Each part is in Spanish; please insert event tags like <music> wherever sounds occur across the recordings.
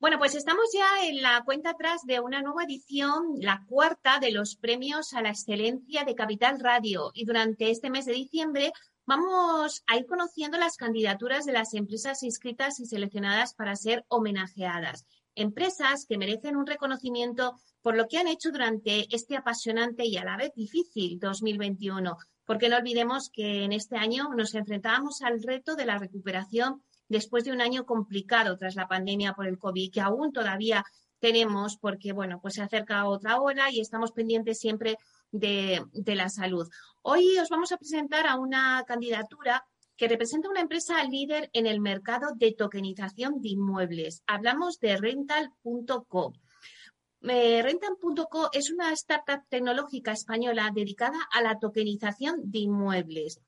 Bueno, pues estamos ya en la cuenta atrás de una nueva edición, la cuarta de los premios a la excelencia de Capital Radio. Y durante este mes de diciembre vamos a ir conociendo las candidaturas de las empresas inscritas y seleccionadas para ser homenajeadas. Empresas que merecen un reconocimiento por lo que han hecho durante este apasionante y a la vez difícil 2021. Porque no olvidemos que en este año nos enfrentábamos al reto de la recuperación después de un año complicado tras la pandemia por el COVID, que aún todavía tenemos, porque bueno, pues se acerca otra hora y estamos pendientes siempre de, la salud. Hoy os vamos a presentar a una candidatura que representa una empresa líder en el mercado de tokenización de inmuebles. Hablamos de rental.co. Eh, rental.co es una startup tecnológica española dedicada a la tokenización de inmuebles.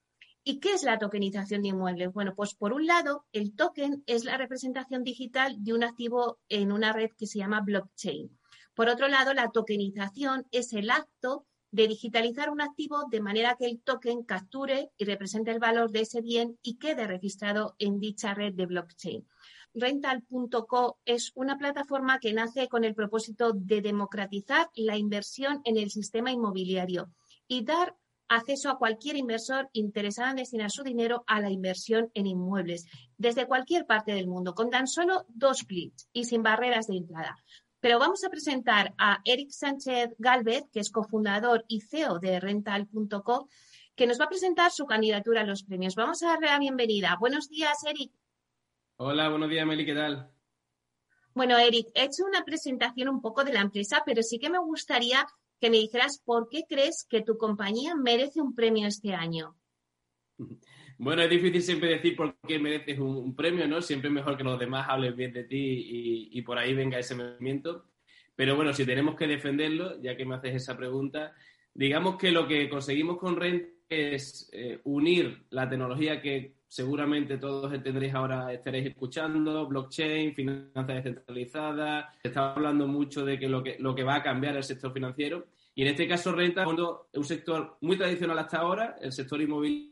¿Y qué es la tokenización de inmuebles? Bueno, pues por un lado, el token es la representación digital de un activo en una red que se llama blockchain. Por otro lado, la tokenización es el acto de digitalizar un activo de manera que el token capture y represente el valor de ese bien y quede registrado en dicha red de blockchain. Rental.co es una plataforma que nace con el propósito de democratizar la inversión en el sistema inmobiliario y dar acceso a cualquier inversor interesado en destinar su dinero a la inversión en inmuebles desde cualquier parte del mundo, con tan solo dos clics y sin barreras de entrada. Pero vamos a presentar a Eric Sánchez Galvez, que es cofundador y CEO de rental.co, que nos va a presentar su candidatura a los premios. Vamos a darle la bienvenida. Buenos días, Eric. Hola, buenos días, Meli, ¿qué tal? Bueno, Eric, he hecho una presentación un poco de la empresa, pero sí que me gustaría que me dijeras por qué crees que tu compañía merece un premio este año. Bueno, es difícil siempre decir por qué mereces un, premio, ¿no? Siempre mejor que los demás hablen bien de ti y, por ahí venga ese movimiento. Pero bueno, si tenemos que defenderlo, ya que me haces esa pregunta, digamos que lo que conseguimos con Rent es eh, unir la tecnología que seguramente todos tendréis ahora, estaréis escuchando, blockchain, finanzas descentralizadas, se está hablando mucho de que lo que va a cambiar el sector financiero. Y en este caso, renta es un sector muy tradicional hasta ahora, el sector inmobiliario,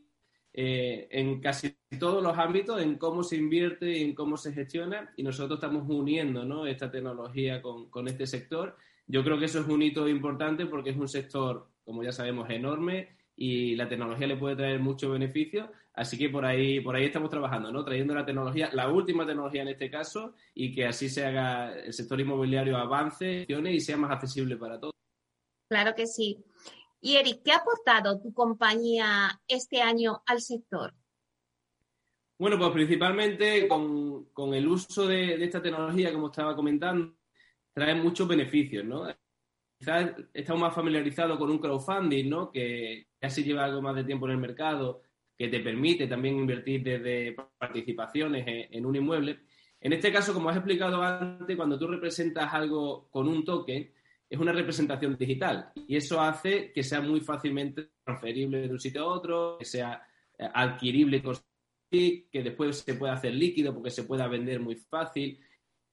eh, en casi todos los ámbitos, en cómo se invierte y en cómo se gestiona, y nosotros estamos uniendo esta tecnología con, este sector. Yo creo que eso es un hito importante porque es un sector, como ya sabemos, enorme y la tecnología le puede traer muchos beneficios, así que por ahí, por ahí estamos trabajando, ¿no? Trayendo la tecnología, la última tecnología en este caso, y que así se haga el sector inmobiliario avance y sea más accesible para todos. Claro que sí. Y Eric, ¿qué ha aportado tu compañía este año al sector? Bueno, pues principalmente con, el uso de, de, esta tecnología, como estaba comentando, trae muchos beneficios, ¿no? Quizás estamos más familiarizados con un crowdfunding, ¿no? Que ya se lleva algo más de tiempo en el mercado, que te permite también invertir desde participaciones en, un inmueble. En este caso, como has explicado antes, cuando tú representas algo con un token, es una representación digital y eso hace que sea muy fácilmente transferible de un sitio a otro, que sea eh, adquirible que después se pueda hacer líquido porque se pueda vender muy fácil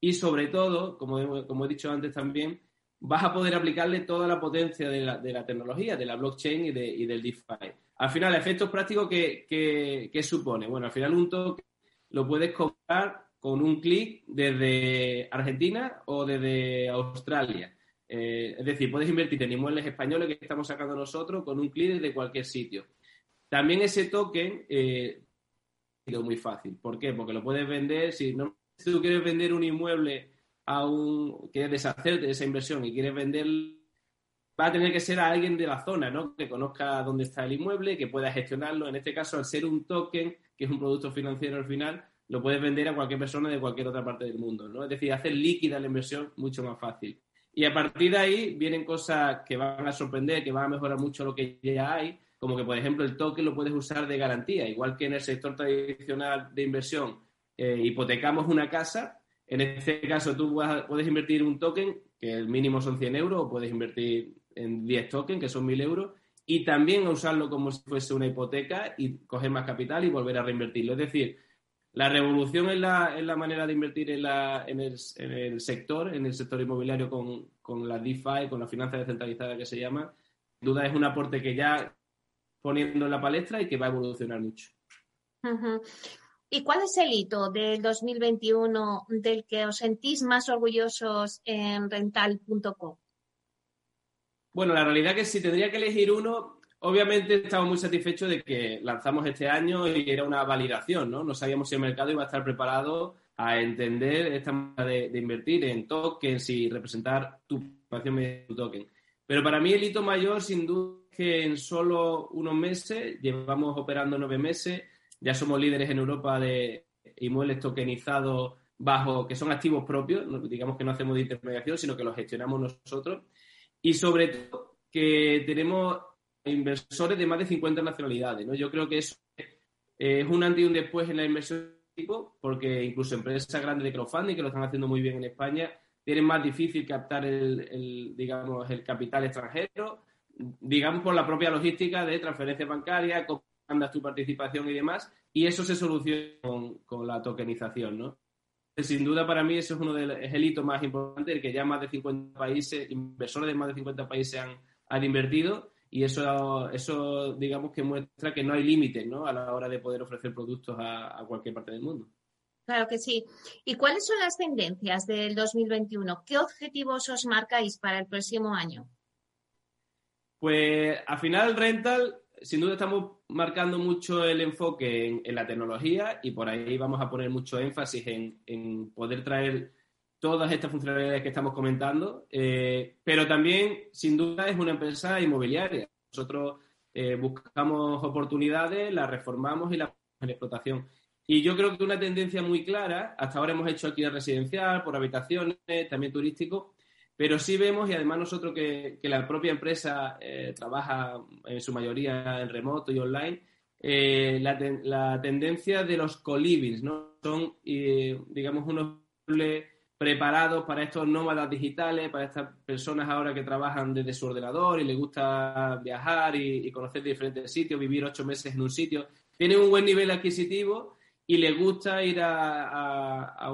y sobre todo, como, como he dicho antes también, vas a poder aplicarle toda la potencia de la, de la tecnología, de la blockchain y, de, y, del DeFi. Al final, efectos prácticos que, supone. Bueno, al final un token lo puedes comprar con un clic desde Argentina o desde Australia. Eh, es decir, puedes invertir en inmuebles españoles que estamos sacando nosotros con un clic desde cualquier sitio. También ese token eh, es muy fácil. ¿Por qué? Porque lo puedes vender, si, no, si tú quieres vender un inmueble a un, quieres deshacerte de esa inversión y quieres vender, va a tener que ser a alguien de la zona, ¿no? Que conozca dónde está el inmueble, que pueda gestionarlo. En este caso, al ser un token, que es un producto financiero al final, lo puedes vender a cualquier persona de cualquier otra parte del mundo, ¿no? Es decir, hacer líquida la inversión mucho más fácil. Y a partir de ahí vienen cosas que van a sorprender, que van a mejorar mucho lo que ya hay, como que, por ejemplo, el token lo puedes usar de garantía, igual que en el sector tradicional de inversión eh, hipotecamos una casa, en este caso, tú puedes invertir un token, que el mínimo son 100 euros, o puedes invertir en 10 tokens, que son 1000 euros, y también usarlo como si fuese una hipoteca y coger más capital y volver a reinvertirlo. Es decir, la revolución en la, en la manera de invertir en, la, en, el, en, el, sector, en el sector inmobiliario con, con la DeFi, con la finanza descentralizada que se llama, sin duda es un aporte que ya poniendo en la palestra y que va a evolucionar mucho. ¿Y cuál es el hito del 2021 del que os sentís más orgullosos en rental.com? Bueno, la realidad es que si tendría que elegir uno, obviamente estamos muy satisfechos de que lanzamos este año y era una validación, ¿no? No sabíamos si el mercado iba a estar preparado a entender esta manera de, invertir en tokens y representar tu participación mediante tu token. Pero para mí el hito mayor, sin duda, es que en solo unos meses, llevamos operando nueve meses, ya somos líderes en Europa de inmuebles tokenizados bajo, que son activos propios, digamos que no hacemos de intermediación, sino que los gestionamos nosotros. Y sobre todo que tenemos inversores de más de 50 nacionalidades. ¿no? Yo creo que eso es un antes y un después en la inversión porque incluso empresas grandes de crowdfunding que lo están haciendo muy bien en España tienen más difícil captar el, digamos, el capital extranjero, digamos por la propia logística de transferencia bancaria, cómo andas tu participación y demás, y eso se soluciona con, la tokenización, ¿no? Sin duda para mí eso es uno de los, el hito más importante, el que ya más de 50 países, inversores de más de 50 países han, han invertido y eso, eso digamos que muestra que no hay límites ¿no? a la hora de poder ofrecer productos a, cualquier parte del mundo. Claro que sí. ¿Y cuáles son las tendencias del 2021? ¿Qué objetivos os marcáis para el próximo año? Pues al final Rental, sin duda estamos marcando mucho el enfoque en, la tecnología y por ahí vamos a poner mucho énfasis en, en poder traer todas estas funcionalidades que estamos comentando, eh, pero también, sin duda, es una empresa inmobiliaria. Nosotros eh, buscamos oportunidades, las reformamos y las ponemos en explotación. Y yo creo que una tendencia muy clara, hasta ahora hemos hecho aquí residencial, por habitaciones, también turístico, pero sí vemos, y además nosotros que, la propia empresa eh, trabaja en su mayoría en remoto y online, la, tendencia de los co-livings, ¿no? Son, digamos, unos preparados para estos nómadas digitales, para estas personas ahora que trabajan desde su ordenador y les gusta viajar y, conocer diferentes sitios, vivir ocho meses en un sitio. Tienen un buen nivel adquisitivo y les gusta ir a,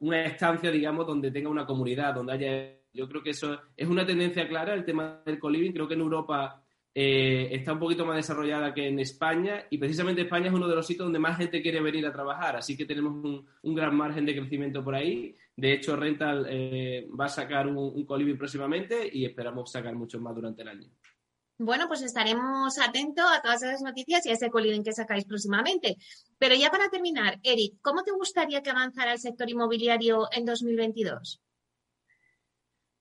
una estancia, digamos, donde tenga una comunidad, donde haya... Yo creo que eso es una tendencia clara, el tema del co-living. Creo que en Europa eh, está un poquito más desarrollada que en España y precisamente España es uno de los sitios donde más gente quiere venir a trabajar, así que tenemos un, gran margen de crecimiento por ahí. De hecho, Rental eh, va a sacar un, un colibri próximamente y esperamos sacar muchos más durante el año. Bueno, pues estaremos atentos a todas esas noticias y a ese colibrí que sacáis próximamente. Pero ya para terminar, Eric, ¿cómo te gustaría que avanzara el sector inmobiliario en 2022?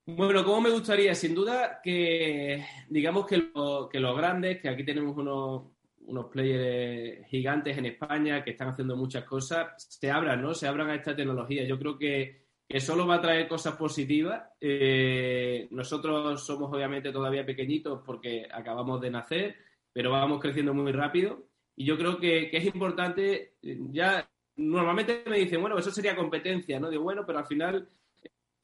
Bueno, ¿cómo me gustaría? Sin duda que, digamos que, los grandes, que aquí tenemos unos, unos players gigantes en España que están haciendo muchas cosas, se abran, ¿no? Se abran a esta tecnología. Yo creo que, que solo va a traer cosas positivas. Eh, nosotros somos obviamente todavía pequeñitos porque acabamos de nacer, pero vamos creciendo muy rápido. Y yo creo que, es importante, ya normalmente me dicen, bueno, eso sería competencia, ¿no? Digo, bueno, pero al final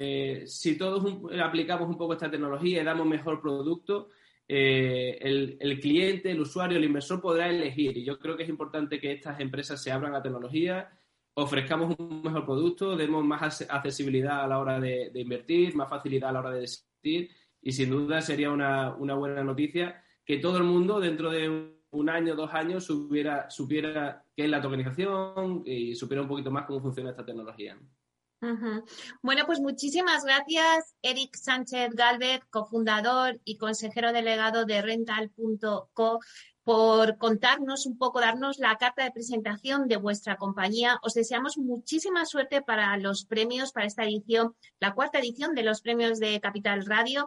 eh, si todos aplicamos un poco esta tecnología y damos mejor producto, eh, el, cliente, el usuario, el inversor podrá elegir. Y yo creo que es importante que estas empresas se abran a tecnología, ofrezcamos un mejor producto, demos más accesibilidad a la hora de, invertir, más facilidad a la hora de decidir. Y sin duda sería una, buena noticia que todo el mundo dentro de un año, dos años, supiera, supiera qué es la tokenización y supiera un poquito más cómo funciona esta tecnología. Bueno, pues muchísimas gracias, Eric Sánchez Galvez, cofundador y consejero delegado de Rental.co, por contarnos un poco, darnos la carta de presentación de vuestra compañía. Os deseamos muchísima suerte para los premios, para esta edición, la cuarta edición de los premios de Capital Radio.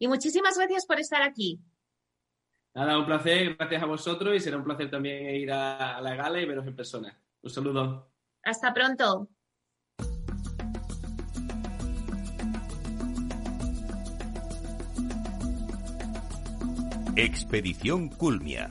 Y muchísimas gracias por estar aquí. Nada, un placer, gracias a vosotros y será un placer también ir a la gala y veros en persona. Un saludo. Hasta pronto. Expedición Culmia,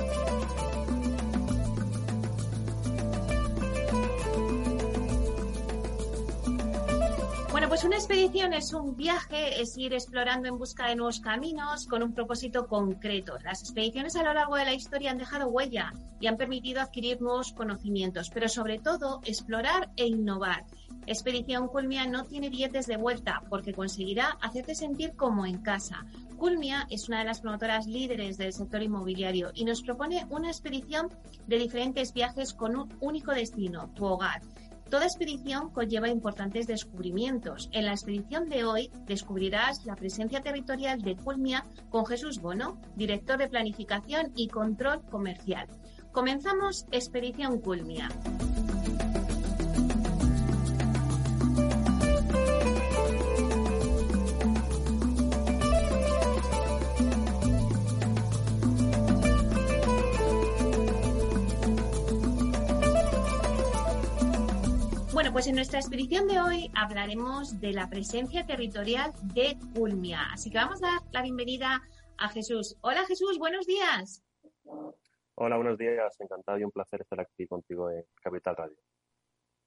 Pues una expedición es un viaje, es ir explorando en busca de nuevos caminos con un propósito concreto. Las expediciones a lo largo de la historia han dejado huella y han permitido adquirir nuevos conocimientos, pero sobre todo explorar e innovar. Expedición Culmia no tiene billetes de vuelta porque conseguirá hacerte sentir como en casa. Culmia es una de las promotoras líderes del sector inmobiliario y nos propone una expedición de diferentes viajes con un único destino, tu hogar. Toda expedición conlleva importantes descubrimientos. En la expedición de hoy descubrirás la presencia territorial de Culmia con Jesús Bono, director de Planificación y Control Comercial. Comenzamos Expedición Culmia. Pues en nuestra expedición de hoy hablaremos de la presencia territorial de Culmia. Así que vamos a dar la bienvenida a Jesús. Hola Jesús, buenos días. Hola, buenos días. Encantado y un placer estar aquí contigo en Capital Radio.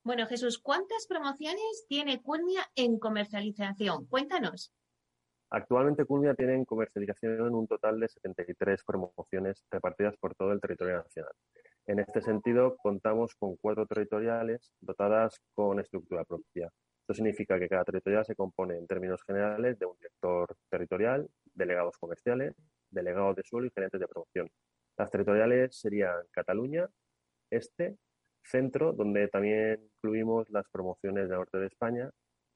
Bueno, Jesús, ¿cuántas promociones tiene Culmia en comercialización? Cuéntanos. Actualmente Culmia tiene en comercialización un total de 73 promociones repartidas por todo el territorio nacional. En este sentido, contamos con cuatro territoriales dotadas con estructura propia. Esto significa que cada territorial se compone, en términos generales, de un director territorial, delegados comerciales, delegados de suelo y gerentes de promoción. Las territoriales serían Cataluña, Este, Centro, donde también incluimos las promociones del norte de España,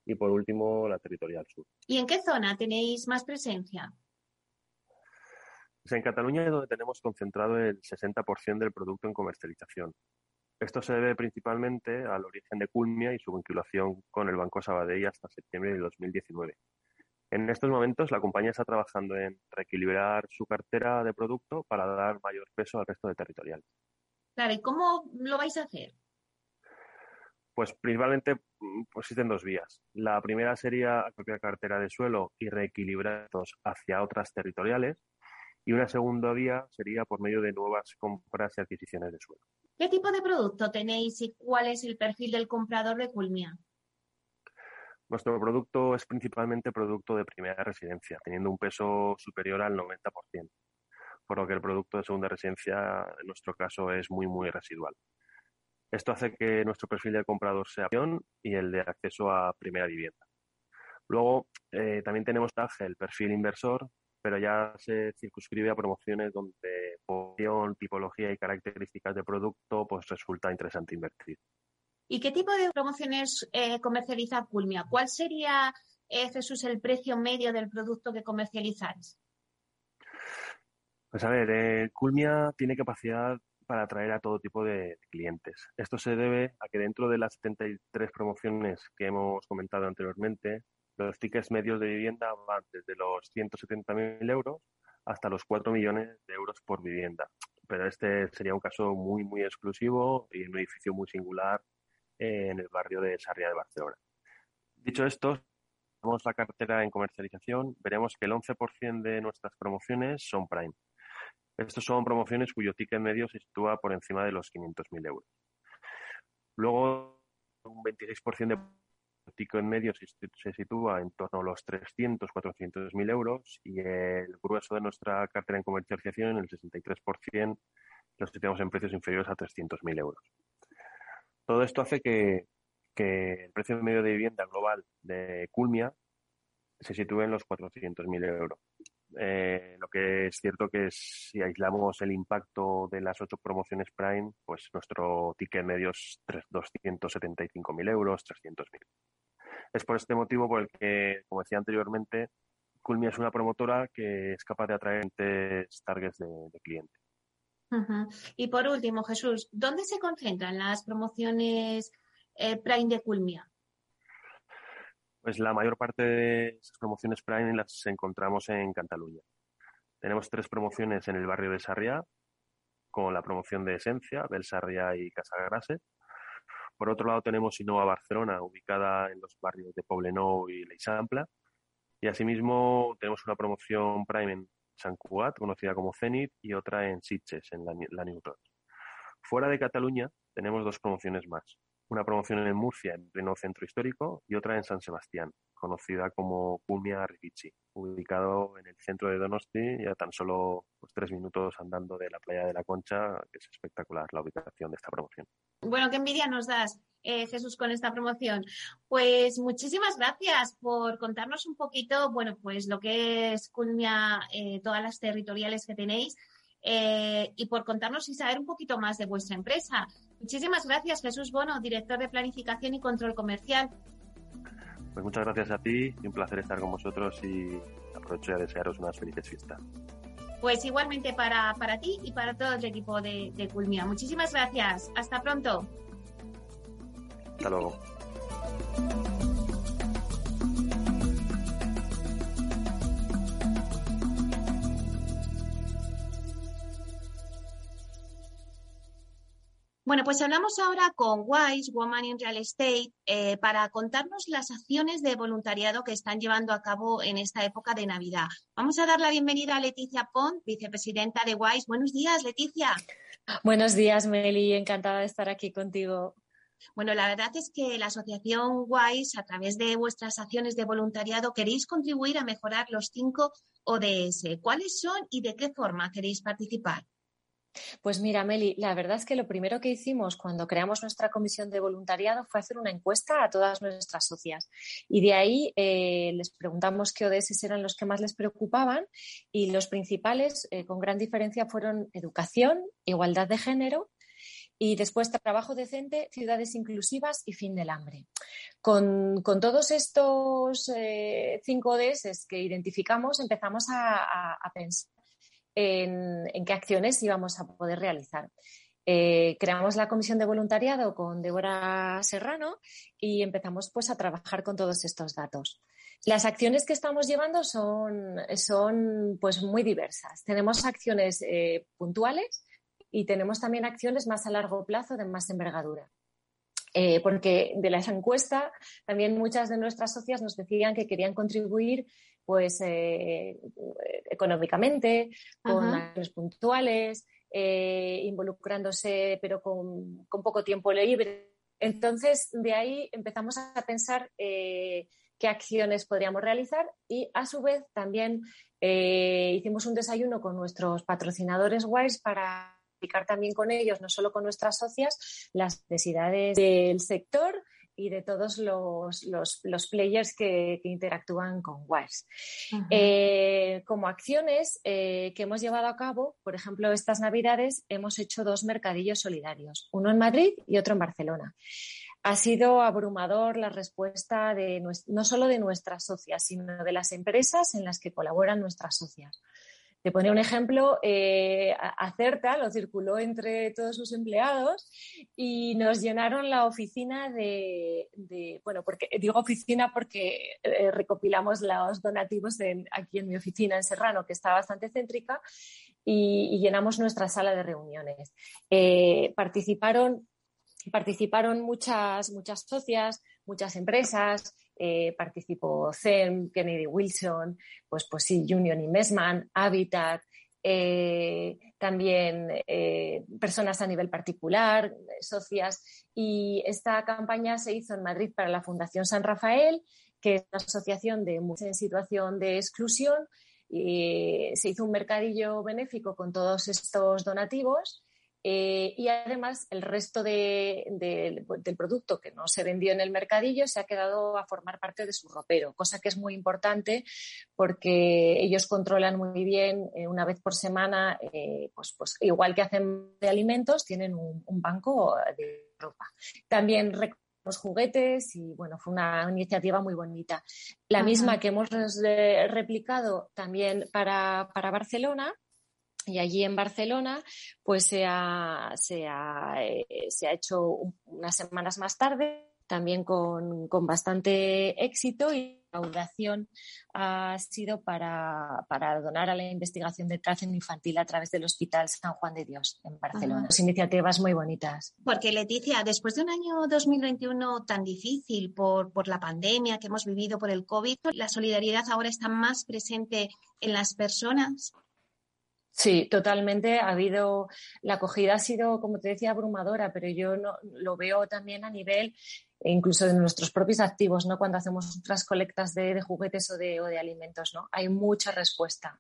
y por último la territorial sur. ¿Y en qué zona tenéis más presencia? En Cataluña es donde tenemos concentrado el 60% del producto en comercialización. Esto se debe principalmente al origen de Culmia y su vinculación con el Banco Sabadell hasta septiembre de 2019. En estos momentos la compañía está trabajando en reequilibrar su cartera de producto para dar mayor peso al resto de territoriales. Claro, ¿y cómo lo vais a hacer? Pues principalmente mm, pues existen dos vías. La primera sería propia cartera de suelo y reequilibrar hacia otras territoriales, y una segunda vía sería por medio de nuevas compras y adquisiciones de suelo. ¿Qué tipo de producto tenéis y cuál es el perfil del comprador de Culmia? Nuestro producto es principalmente producto de primera residencia, teniendo un peso superior al 90%, por lo que el producto de segunda residencia, en nuestro caso, es muy, muy residual. Esto hace que nuestro perfil de comprador sea opción y el de acceso a primera vivienda. Luego, eh, también tenemos el perfil inversor, pero ya se circunscribe a promociones donde posición, tipología y características de producto pues resulta interesante invertir. ¿Y qué tipo de promociones eh, comercializa Culmia? ¿Cuál sería, eh, Jesús, el precio medio del producto que comercializáis? Pues a ver, eh, Culmia tiene capacidad para atraer a todo tipo de clientes. Esto se debe a que dentro de las 73 promociones que hemos comentado anteriormente, los tickets medios de vivienda van desde los 170.000 euros hasta los 4 millones de euros por vivienda. Pero este sería un caso muy, muy exclusivo y un edificio muy singular en el barrio de Sarriá de Barcelona. Dicho esto, vamos la cartera en comercialización, veremos que el 11% de nuestras promociones son Prime. Estos son promociones cuyo ticket medio se sitúa por encima de los 500.000 euros. Luego, un 26% de tico en medio se, sitúa en torno a los 300, 400 mil euros y el grueso de nuestra cartera en comercialización, el 63%, lo situamos en precios inferiores a 300 mil euros. Todo esto hace que, el precio medio de vivienda global de Culmia se sitúe en los 400.000 euros. Eh, lo que es cierto que si aislamos el impacto de las ocho promociones Prime, pues nuestro ticket medio es 275.000 euros, 300.000. Es por este motivo por el que, como decía anteriormente, Culmia es una promotora que es capaz de atraer targets de, cliente. Y por último, Jesús, ¿dónde se concentran las promociones eh, Prime de Culmia? Pues la mayor parte de esas promociones Prime las encontramos en Cataluña. Tenemos tres promociones en el barrio de Sarriá, con la promoción de Esencia, del Sarriá y Casagrase. Por otro lado tenemos Innova Barcelona, ubicada en los barrios de Poblenou y Leixample. Y asimismo tenemos una promoción Prime en San Cugat, conocida como Zenit, y otra en Sitges, en la, la Fuera de Cataluña tenemos dos promociones más. una promoción en Murcia, en pleno centro histórico, y otra en San Sebastián, conocida como Culmia Rivici, ubicado en el centro de Donosti, ya tan solo pues, tres minutos andando de la playa de la Concha, que es espectacular la ubicación de esta promoción. Bueno, qué envidia nos das, eh, Jesús, con esta promoción. Pues muchísimas gracias por contarnos un poquito, bueno, pues lo que es Culmia, eh, todas las territoriales que tenéis. Eh, y por contarnos y saber un poquito más de vuestra empresa. Muchísimas gracias, Jesús Bono, director de Planificación y Control Comercial. Pues muchas gracias a ti y un placer estar con vosotros y aprovecho a desearos unas felices fiestas. Pues igualmente para, para ti y para todo el equipo de, de Culmia. Muchísimas gracias. Hasta pronto. Hasta luego. Bueno, pues hablamos ahora con Wise, Woman in Real Estate, eh, para contarnos las acciones de voluntariado que están llevando a cabo en esta época de Navidad. Vamos a dar la bienvenida a Leticia Pont, vicepresidenta de Wise. Buenos días, Leticia. Buenos días, Meli. Encantada de estar aquí contigo. Bueno, la verdad es que la asociación WISE, a través de vuestras acciones de voluntariado, queréis contribuir a mejorar los cinco ODS. ¿Cuáles son y de qué forma queréis participar? Pues mira, Meli, la verdad es que lo primero que hicimos cuando creamos nuestra comisión de voluntariado fue hacer una encuesta a todas nuestras socias. Y de ahí eh, les preguntamos qué ODS eran los que más les preocupaban y los principales, eh, con gran diferencia, fueron educación, igualdad de género y después trabajo decente, ciudades inclusivas y fin del hambre. Con, todos estos eh, cinco ODS que identificamos, empezamos a pensar en, qué acciones íbamos a poder realizar. Eh, creamos la comisión de voluntariado con Débora Serrano y empezamos pues a trabajar con todos estos datos. Las acciones que estamos llevando son, son pues muy diversas. Tenemos acciones eh, puntuales y tenemos también acciones más a largo plazo de más envergadura. Eh, porque de la encuesta también muchas de nuestras socias nos decían que querían contribuir pues eh, económicamente, con acciones puntuales, eh, involucrándose pero con, poco tiempo libre. Entonces, de ahí empezamos a pensar qué acciones podríamos realizar y a su vez también hicimos un desayuno con nuestros patrocinadores WISE para explicar también con ellos, no solo con nuestras socias, las necesidades del sector y de todos los, los, players que, interactúan con WISE. Eh, como acciones eh, que hemos llevado a cabo, por ejemplo, estas Navidades hemos hecho dos mercadillos solidarios, uno en Madrid y otro en Barcelona. Ha sido abrumador la respuesta de no solo de nuestras socias, sino de las empresas en las que colaboran nuestras socias. Te pone un ejemplo, eh, Acerta lo circuló entre todos sus empleados y nos llenaron la oficina de, bueno, porque digo oficina porque eh, recopilamos los donativos aquí en mi oficina en Serrano, que está bastante céntrica, y, llenamos nuestra sala de reuniones. Eh, participaron participaron muchas, muchas socias, muchas empresas, eh, participó CEM, Kennedy Wilson, pues, pues sí, Union Investment, Habitat, eh, también eh, personas a nivel particular, socias. Y esta campaña se hizo en Madrid para la Fundación San Rafael, que es una asociación de mujeres en situación de exclusión. Y se hizo un mercadillo benéfico con todos estos donativos eh, y además el resto del producto que no se vendió en el mercadillo se ha quedado a formar parte de su ropero, cosa que es muy importante porque ellos controlan muy bien eh, una vez por semana, eh, pues, pues, igual que hacen de alimentos, tienen un, banco de ropa. También los juguetes y bueno, fue una iniciativa muy bonita. La misma que hemos replicado también para, para Barcelona y allí en Barcelona, pues se ha, se ha, eh, se ha hecho unas semanas más tarde, también con, con bastante éxito y la audación ha sido para, para, donar a la investigación de cáncer infantil a través del Hospital San Juan de Dios en Barcelona. iniciativas muy bonitas. Porque Leticia, después de un año 2021 tan difícil por, por la pandemia que hemos vivido por el COVID, ¿la solidaridad ahora está más presente en las personas? Sí, totalmente. Ha habido, la acogida ha sido, como te decía, abrumadora, pero yo no, lo veo también a nivel incluso de nuestros propios activos, ¿no? Cuando hacemos otras colectas de, juguetes o de, alimentos, ¿no? Hay mucha respuesta.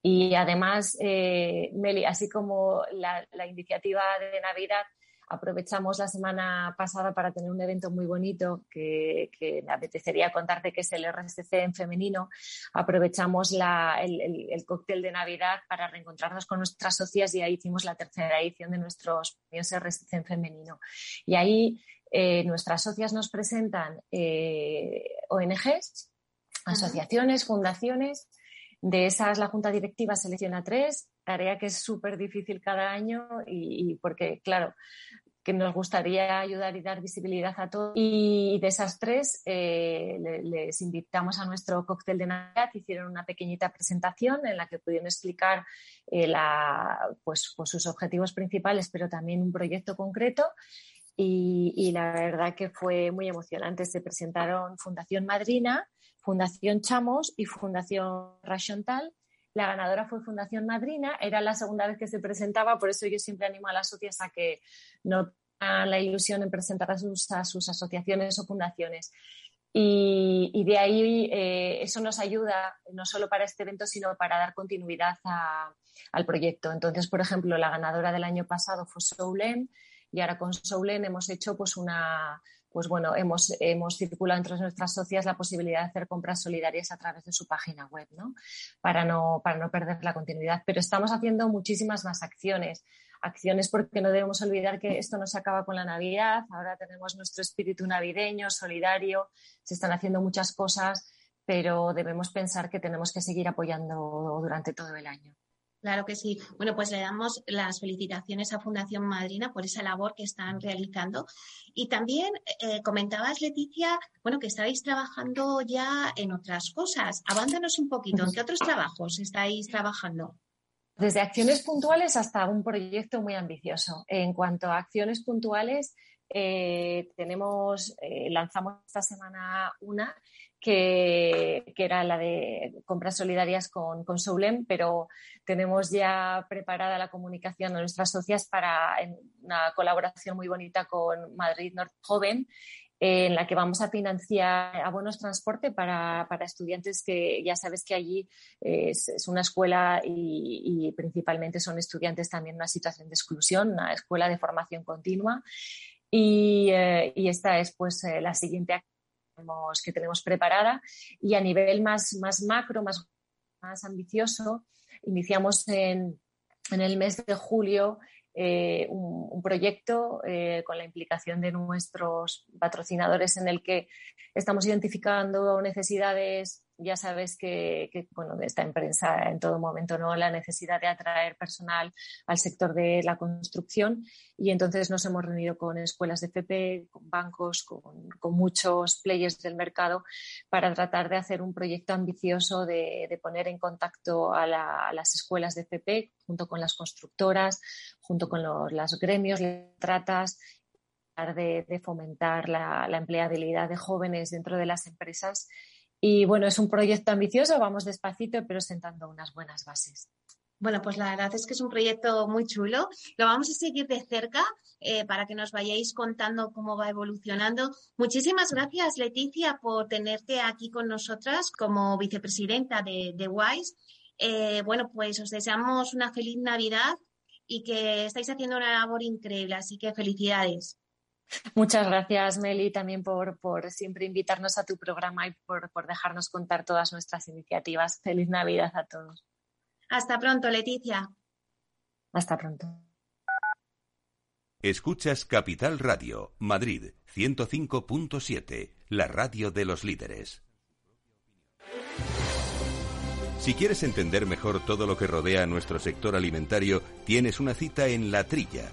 Y además, eh, Meli, así como la iniciativa de Navidad Aprovechamos la semana pasada para tener un evento muy bonito que, me apetecería contarte que es el RSC en femenino. Aprovechamos el, cóctel de Navidad para reencontrarnos con nuestras socias y ahí hicimos la tercera edición de nuestros premios RSC en femenino. Y ahí eh, nuestras socias nos presentan eh, ONGs, asociaciones, fundaciones. De esas la Junta Directiva selecciona tres tarea que es súper difícil cada año y, porque, claro, que nos gustaría ayudar y dar visibilidad a todos. Y de esas tres, eh, les invitamos a nuestro cóctel de Navidad. Hicieron una pequeñita presentación en la que pudieron explicar eh, pues, pues, sus objetivos principales, pero también un proyecto concreto. Y, la verdad que fue muy emocionante. Se presentaron Fundación Madrina, Fundación Chamos y Fundación Rachontal la ganadora fue Fundación Madrina, era la segunda vez que se presentaba, por eso yo siempre animo a las socias a que no tengan la ilusión en presentar a sus, asociaciones o fundaciones. Y, de ahí eh, eso nos ayuda no solo para este evento, sino para dar continuidad al proyecto. Entonces, por ejemplo, la ganadora del año pasado fue Soulen y ahora con Soulen hemos hecho pues una, pues bueno, hemos, hemos circulado entre nuestras socias la posibilidad de hacer compras solidarias a través de su página web, ¿no? Para no, para no perder la continuidad. Pero estamos haciendo muchísimas más acciones. Acciones porque no debemos olvidar que esto no se acaba con la Navidad. Ahora tenemos nuestro espíritu navideño, solidario. Se están haciendo muchas cosas, pero debemos pensar que tenemos que seguir apoyando durante todo el año. Claro que sí. Bueno, pues le damos las felicitaciones a Fundación Madrina por esa labor que están realizando. Y también eh, comentabas, Leticia, bueno, que estáis trabajando ya en otras cosas. Abándanos un poquito. ¿En qué otros trabajos estáis trabajando? Desde acciones puntuales hasta un proyecto muy ambicioso. En cuanto a acciones puntuales, eh, tenemos, eh, lanzamos esta semana una que, era la de compras solidarias con, con Soulem, pero tenemos ya preparada la comunicación a nuestras socias para una colaboración muy bonita con Madrid Norte Joven en la que vamos a financiar abonos transporte para, estudiantes que ya sabes que allí es, una escuela y, principalmente son estudiantes también en una situación de exclusión, una escuela de formación continua. Y, eh, esta es pues eh, la siguiente actividad que tenemos preparada. Y a nivel más, más macro, más, más ambicioso, iniciamos en, en el mes de julio eh, un, proyecto eh, con la implicación de nuestros patrocinadores en el que estamos identificando necesidades ya sabes que, bueno, esta empresa en todo momento, ¿no? La necesidad de atraer personal al sector de la construcción y entonces nos hemos reunido con escuelas de FP, con bancos, con, muchos players del mercado para tratar de hacer un proyecto ambicioso de, poner en contacto a, las escuelas de FP junto con las constructoras, junto con los, gremios, las tratas de, de fomentar la, la empleabilidad de jóvenes dentro de las empresas y bueno, es un proyecto ambicioso, vamos despacito, pero sentando unas buenas bases. Bueno, pues la verdad es que es un proyecto muy chulo. Lo vamos a seguir de cerca eh, para que nos vayáis contando cómo va evolucionando. Muchísimas gracias, Leticia, por tenerte aquí con nosotras como vicepresidenta de, WISE. Eh, bueno, pues os deseamos una feliz Navidad y que estáis haciendo una labor increíble, así que felicidades. Muchas gracias, Meli, también por, siempre invitarnos a tu programa y por, por dejarnos contar todas nuestras iniciativas. Feliz Navidad a todos. Hasta pronto, Leticia. Hasta pronto. Escuchas Capital Radio, Madrid 105.7, la radio de los líderes. Si quieres entender mejor todo lo que rodea a nuestro sector alimentario, tienes una cita en La Trilla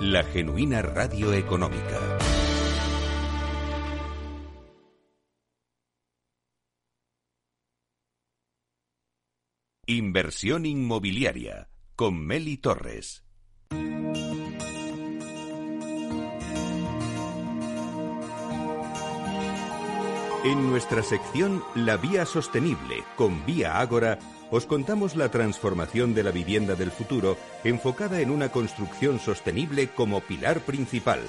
la genuina radio económica. Inversión inmobiliaria con Meli Torres. En nuestra sección La Vía Sostenible con Vía Ágora, os contamos la transformación de la vivienda del futuro enfocada en una construcción sostenible como pilar principal.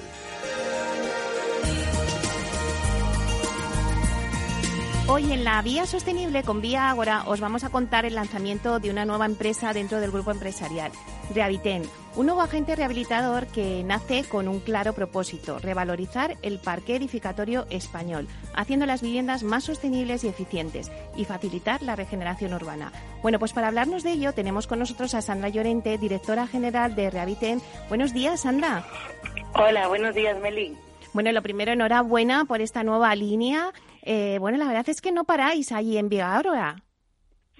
Hoy en la Vía Sostenible con Vía Ágora os vamos a contar el lanzamiento de una nueva empresa dentro del grupo empresarial, Rehabiten, un nuevo agente rehabilitador que nace con un claro propósito, revalorizar el parque edificatorio español, haciendo las viviendas más sostenibles y eficientes y facilitar la regeneración urbana. Bueno, pues para hablarnos de ello tenemos con nosotros a Sandra Llorente, directora general de Rehabiten. Buenos días, Sandra. Hola, buenos días, Meli. Bueno, lo primero, enhorabuena por esta nueva línea eh, bueno, la verdad es que no paráis ahí en ahora.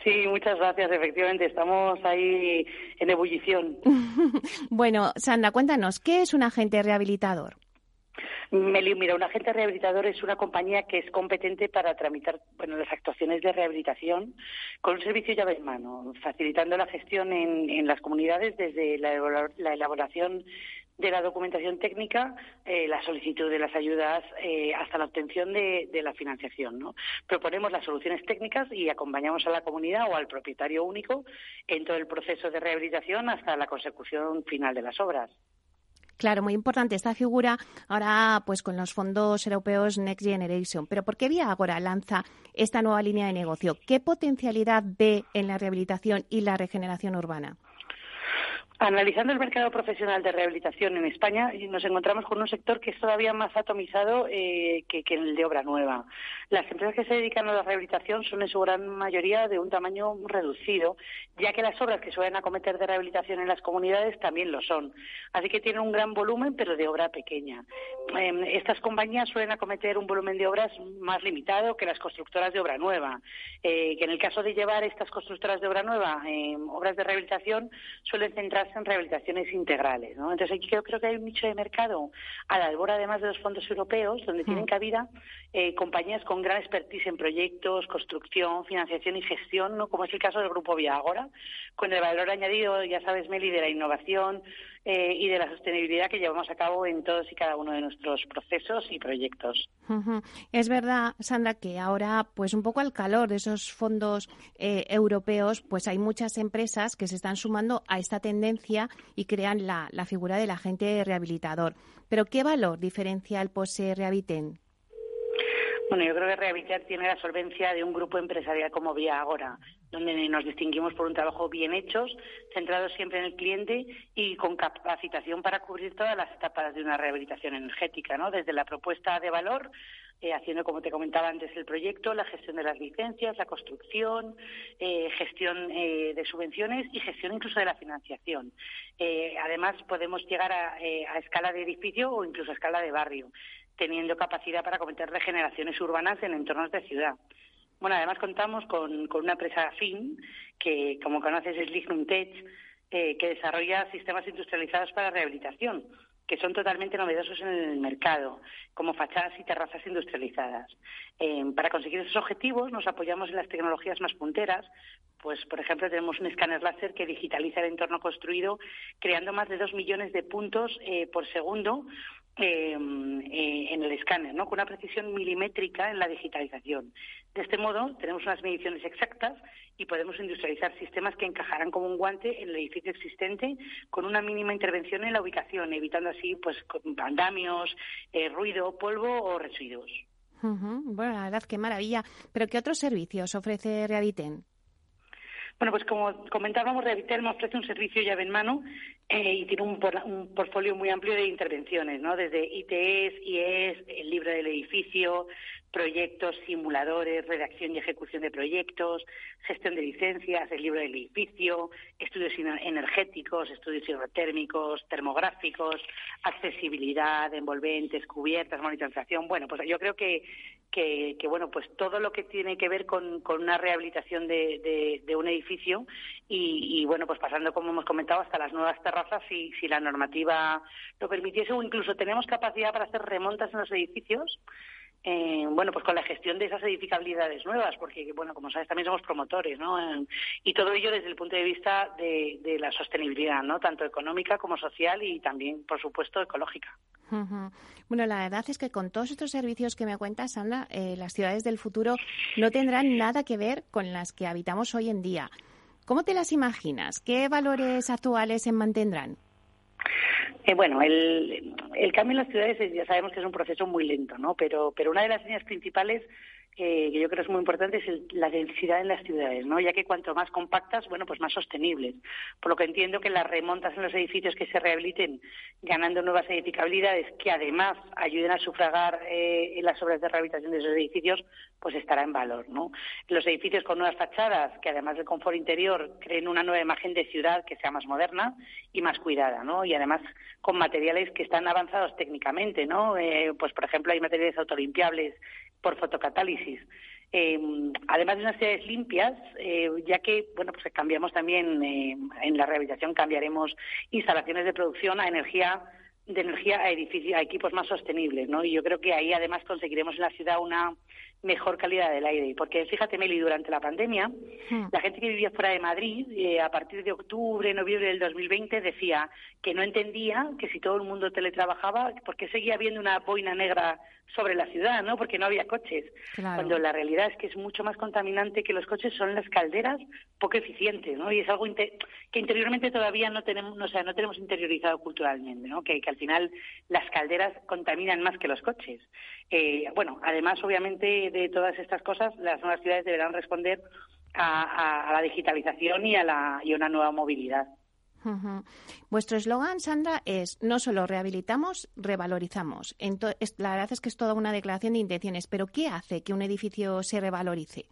Sí, muchas gracias. Efectivamente, estamos ahí en ebullición. <laughs> bueno, Sandra, cuéntanos, ¿qué es un agente rehabilitador? Meli, mira, un agente rehabilitador es una compañía que es competente para tramitar bueno, las actuaciones de rehabilitación con un servicio llave en mano, facilitando la gestión en, las comunidades desde la, elaboración de la documentación técnica, eh, la solicitud de las ayudas eh, hasta la obtención de, la financiación. ¿no? Proponemos las soluciones técnicas y acompañamos a la comunidad o al propietario único en todo el proceso de rehabilitación hasta la consecución final de las obras. Claro, muy importante esta figura ahora pues con los fondos europeos Next Generation. Pero ¿por qué Vía Agora lanza esta nueva línea de negocio? ¿Qué potencialidad ve en la rehabilitación y la regeneración urbana? Analizando el mercado profesional de rehabilitación en España, nos encontramos con un sector que es todavía más atomizado eh, que, el de obra nueva. Las empresas que se dedican a la rehabilitación son en su gran mayoría de un tamaño reducido, ya que las obras que suelen acometer de rehabilitación en las comunidades también lo son. Así que tienen un gran volumen, pero de obra pequeña. Em, estas compañías suelen acometer un volumen de obras más limitado que las constructoras de obra nueva, eh, que en el caso de llevar estas constructoras de obra nueva em, obras de rehabilitación suelen centrarse en rehabilitaciones integrales. ¿no? Entonces, aquí creo, creo que hay un nicho de mercado a la albora, además de los fondos europeos, donde tienen cabida eh, compañías con gran expertise en proyectos, construcción, financiación y gestión, ¿no? como es el caso del Grupo Viagora, con el valor añadido, ya sabes, Meli, de la innovación, eh, y de la sostenibilidad que llevamos a cabo en todos y cada uno de nuestros procesos y proyectos. Es verdad, Sandra, que ahora, pues un poco al calor de esos fondos eh, europeos, pues hay muchas empresas que se están sumando a esta tendencia y crean la, la figura del agente rehabilitador. Pero ¿qué valor diferencia el POSE Rehabiten? Bueno, yo creo que Rehabilitar tiene la solvencia de un grupo empresarial como Vía Agora, donde nos distinguimos por un trabajo bien hecho, centrado siempre en el cliente y con capacitación para cubrir todas las etapas de una rehabilitación energética, ¿no? Desde la propuesta de valor eh, haciendo, como te comentaba antes, el proyecto, la gestión de las licencias, la construcción, eh, gestión eh, de subvenciones y gestión incluso de la financiación. además, podemos llegar a, a, escala de edificio o incluso a escala de barrio teniendo capacidad para cometer regeneraciones urbanas en entornos de ciudad. Bueno, además contamos con, una empresa afín, que como conoces es Lignum Tech, eh, que desarrolla sistemas industrializados para rehabilitación, que son totalmente novedosos en el mercado, como fachadas y terrazas industrializadas. Eh, para conseguir esos objetivos nos apoyamos en las tecnologías más punteras, pues por ejemplo tenemos un escáner láser que digitaliza el entorno construido, creando más de dos millones de puntos eh, por segundo Em, eh, en el escáner, ¿no? con una precisión milimétrica en la digitalización. De este modo, tenemos unas mediciones exactas y podemos industrializar sistemas que encajarán como un guante en el edificio existente con una mínima intervención en la ubicación, evitando así pues andamios, eh, ruido, polvo o residuos. Bueno, la verdad, qué maravilla. ¿Pero qué otros servicios ofrece Rehabiten? Bueno, pues como comentábamos, Revitelma ofrece un servicio llave en mano eh, y tiene un, un, portfolio muy amplio de intervenciones, ¿no? Desde ITS, IES, el libro del edificio, proyectos, simuladores, redacción y ejecución de proyectos, gestión de licencias, el libro del edificio, estudios energéticos, estudios hidrotérmicos, termográficos, accesibilidad, envolventes, cubiertas, monitorización. Bueno, pues yo creo que, que, bueno, pues todo lo que tiene que ver con, con una rehabilitación de, de, un edificio y, y, bueno, pues pasando, como hemos comentado, hasta las nuevas terrazas si, si la normativa lo permitiese o incluso tenemos capacidad para hacer remontas en los edificios eh, bueno, pues con la gestión de esas edificabilidades nuevas, porque, bueno, como sabes, también somos promotores, ¿no? y todo ello desde el punto de vista de, la sostenibilidad, ¿no? Tanto económica como social y también, por supuesto, ecológica. Bueno, la verdad es que con todos estos servicios que me cuentas, Sandra, eh, las ciudades del futuro no tendrán nada que ver con las que habitamos hoy en día. ¿Cómo te las imaginas? ¿Qué valores actuales se mantendrán? Eh, bueno, el, el cambio en las ciudades ya sabemos que es un proceso muy lento, ¿no? Pero, pero una de las líneas principales que yo creo que es muy importante es la densidad en las ciudades, ¿no? Ya que cuanto más compactas, bueno, pues más sostenibles. Por lo que entiendo que las remontas en los edificios que se rehabiliten, ganando nuevas edificabilidades que además ayuden a sufragar eh, las obras de rehabilitación de esos edificios, pues estará en valor, ¿no? Los edificios con nuevas fachadas, que además del confort interior, creen una nueva imagen de ciudad que sea más moderna y más cuidada, ¿no? Y además con materiales que están avanzados técnicamente, ¿no? Eh, pues, por ejemplo, hay materiales autolimpiables por fotocatálisis. Eh, además de unas ciudades limpias, eh, ya que bueno pues cambiamos también eh, en la rehabilitación cambiaremos instalaciones de producción a energía de energía a edificios a equipos más sostenibles, ¿no? Y yo creo que ahí además conseguiremos en la ciudad una mejor calidad del aire. Porque fíjate, Meli, durante la pandemia, la gente que vivía fuera de Madrid, eh, a partir de octubre, noviembre del 2020, decía que no entendía que si todo el mundo teletrabajaba, ¿por qué seguía habiendo una boina negra sobre la ciudad, ¿no? Porque no había coches. Cuando la realidad es que es mucho más contaminante que los coches son las calderas poco eficientes, ¿no? Y es algo que interiormente todavía no tenemos, o sea, no tenemos interiorizado culturalmente, ¿no? Que, que al final las calderas contaminan más que los coches. Eh, bueno, además, obviamente, de todas estas cosas, las nuevas ciudades deberán responder a, la digitalización y a, la, y a una nueva movilidad. Vuestro eslogan, Sandra, es no solo rehabilitamos, revalorizamos. la verdad es que es toda una declaración de intenciones, pero ¿qué hace que un edificio se revalorice?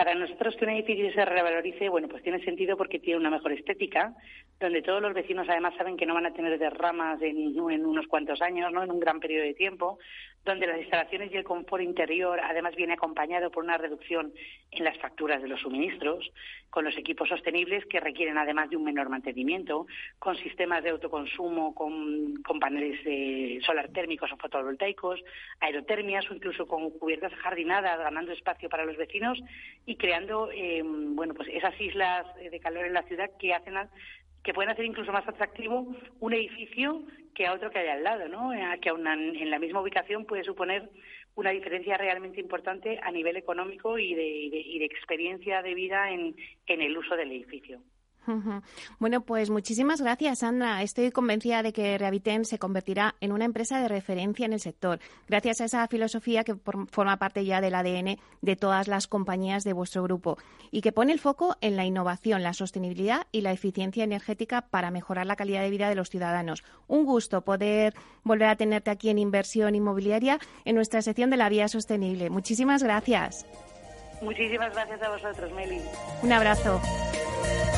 Para nosotros que un edificio se revalorice, bueno, pues tiene sentido porque tiene una mejor estética, donde todos los vecinos además saben que no van a tener derramas en, en unos cuantos años, ¿no? En un gran periodo de tiempo, donde las instalaciones y el confort interior además viene acompañado por una reducción en las facturas de los suministros, con los equipos sostenibles que requieren además de un menor mantenimiento, con sistemas de autoconsumo, con, paneles de solar térmicos o fotovoltaicos, aerotermias o incluso con cubiertas jardinadas, ganando espacio para los vecinos y creando eh, bueno pues esas islas de calor en la ciudad que hacen que pueden hacer incluso más atractivo un edificio que a otro que hay al lado, ¿no? Eh, que aún en la misma ubicación puede suponer una diferencia realmente importante a nivel económico y de, y de experiencia de vida en el uso del edificio. Bueno, pues muchísimas gracias, Sandra. Estoy convencida de que Rehabiten se convertirá en una empresa de referencia en el sector, gracias a esa filosofía que forma parte ya del ADN de todas las compañías de vuestro grupo y que pone el foco en la innovación, la sostenibilidad y la eficiencia energética para mejorar la calidad de vida de los ciudadanos. Un gusto poder volver a tenerte aquí en Inversión Inmobiliaria en nuestra sección de la vía sostenible. Muchísimas gracias. Muchísimas gracias a vosotros, Meli. Un abrazo.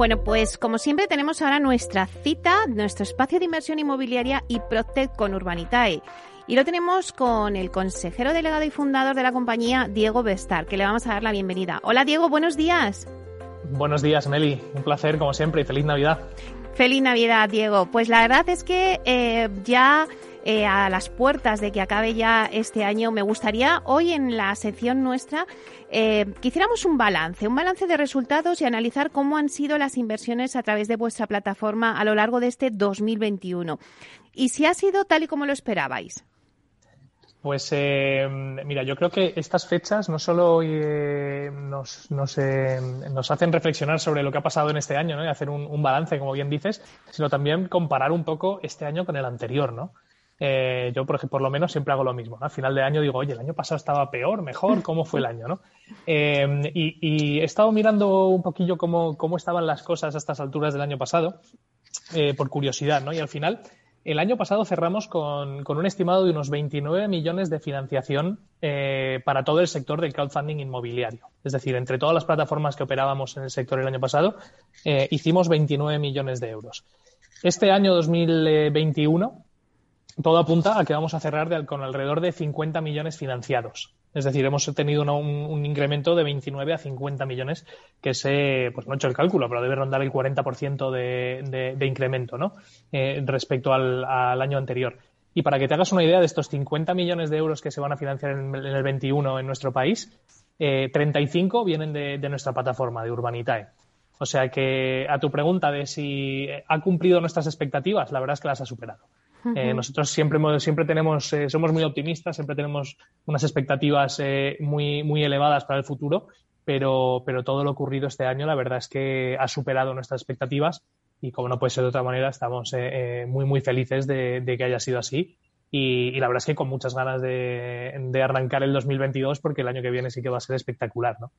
Bueno, pues como siempre tenemos ahora nuestra cita, nuestro espacio de inversión inmobiliaria y Protect con Urbanitae. Y lo tenemos con el consejero delegado y fundador de la compañía, Diego Bestar, que le vamos a dar la bienvenida. Hola Diego, buenos días. Buenos días, Meli. Un placer, como siempre, y feliz Navidad. Feliz Navidad, Diego. Pues la verdad es que eh, ya eh, a las puertas de que acabe ya este año, me gustaría hoy en la sección nuestra eh, que hiciéramos un balance, un balance de resultados y analizar cómo han sido las inversiones a través de vuestra plataforma a lo largo de este 2021. Y si ha sido tal y como lo esperabais. Pues eh, mira, yo creo que estas fechas no solo eh, nos, eh, nos, hacen reflexionar sobre lo que ha pasado en este año ¿no? y hacer un, balance, como bien dices, sino también comparar un poco este año con el anterior. ¿no? Yo, por, por lo menos, siempre hago lo mismo. ¿no? Al final de año digo, oye, el año pasado estaba peor, mejor, ¿cómo fue el año? ¿no? Y, y, he estado mirando un poquillo cómo, cómo estaban las cosas a estas alturas del año pasado, por curiosidad, ¿no? y al final el año pasado cerramos con, un estimado de unos 29 millones de financiación eh, para todo el sector del crowdfunding inmobiliario. Es decir, entre todas las plataformas que operábamos en el sector el año pasado, eh, hicimos 29 millones de euros. Este año 2021, todo apunta a que vamos a cerrar con alrededor de 50 millones financiados. Es decir, hemos tenido un, incremento de 29 a 50 millones, que se, pues no he hecho el cálculo, pero debe rondar el 40% de, de, incremento, ¿no? Eh, respecto al, año anterior. Y para que te hagas una idea de estos 50 millones de euros que se van a financiar en, el 21 en nuestro país, 35 eh, vienen de, de, nuestra plataforma, de Urbanitae. O sea que a tu pregunta de si ha cumplido nuestras expectativas, la verdad es que las ha superado. Eh, nosotros siempre, siempre tenemos, eh, somos muy optimistas, siempre tenemos unas expectativas eh, muy, muy elevadas para el futuro, pero, pero todo lo ocurrido este año, la verdad es que ha superado nuestras expectativas y como no puede ser de otra manera, estamos muy, muy felices de, que haya sido así. Y, la verdad es que con muchas ganas de, de, arrancar el 2022 porque el año que viene sí que va a ser espectacular, ¿no?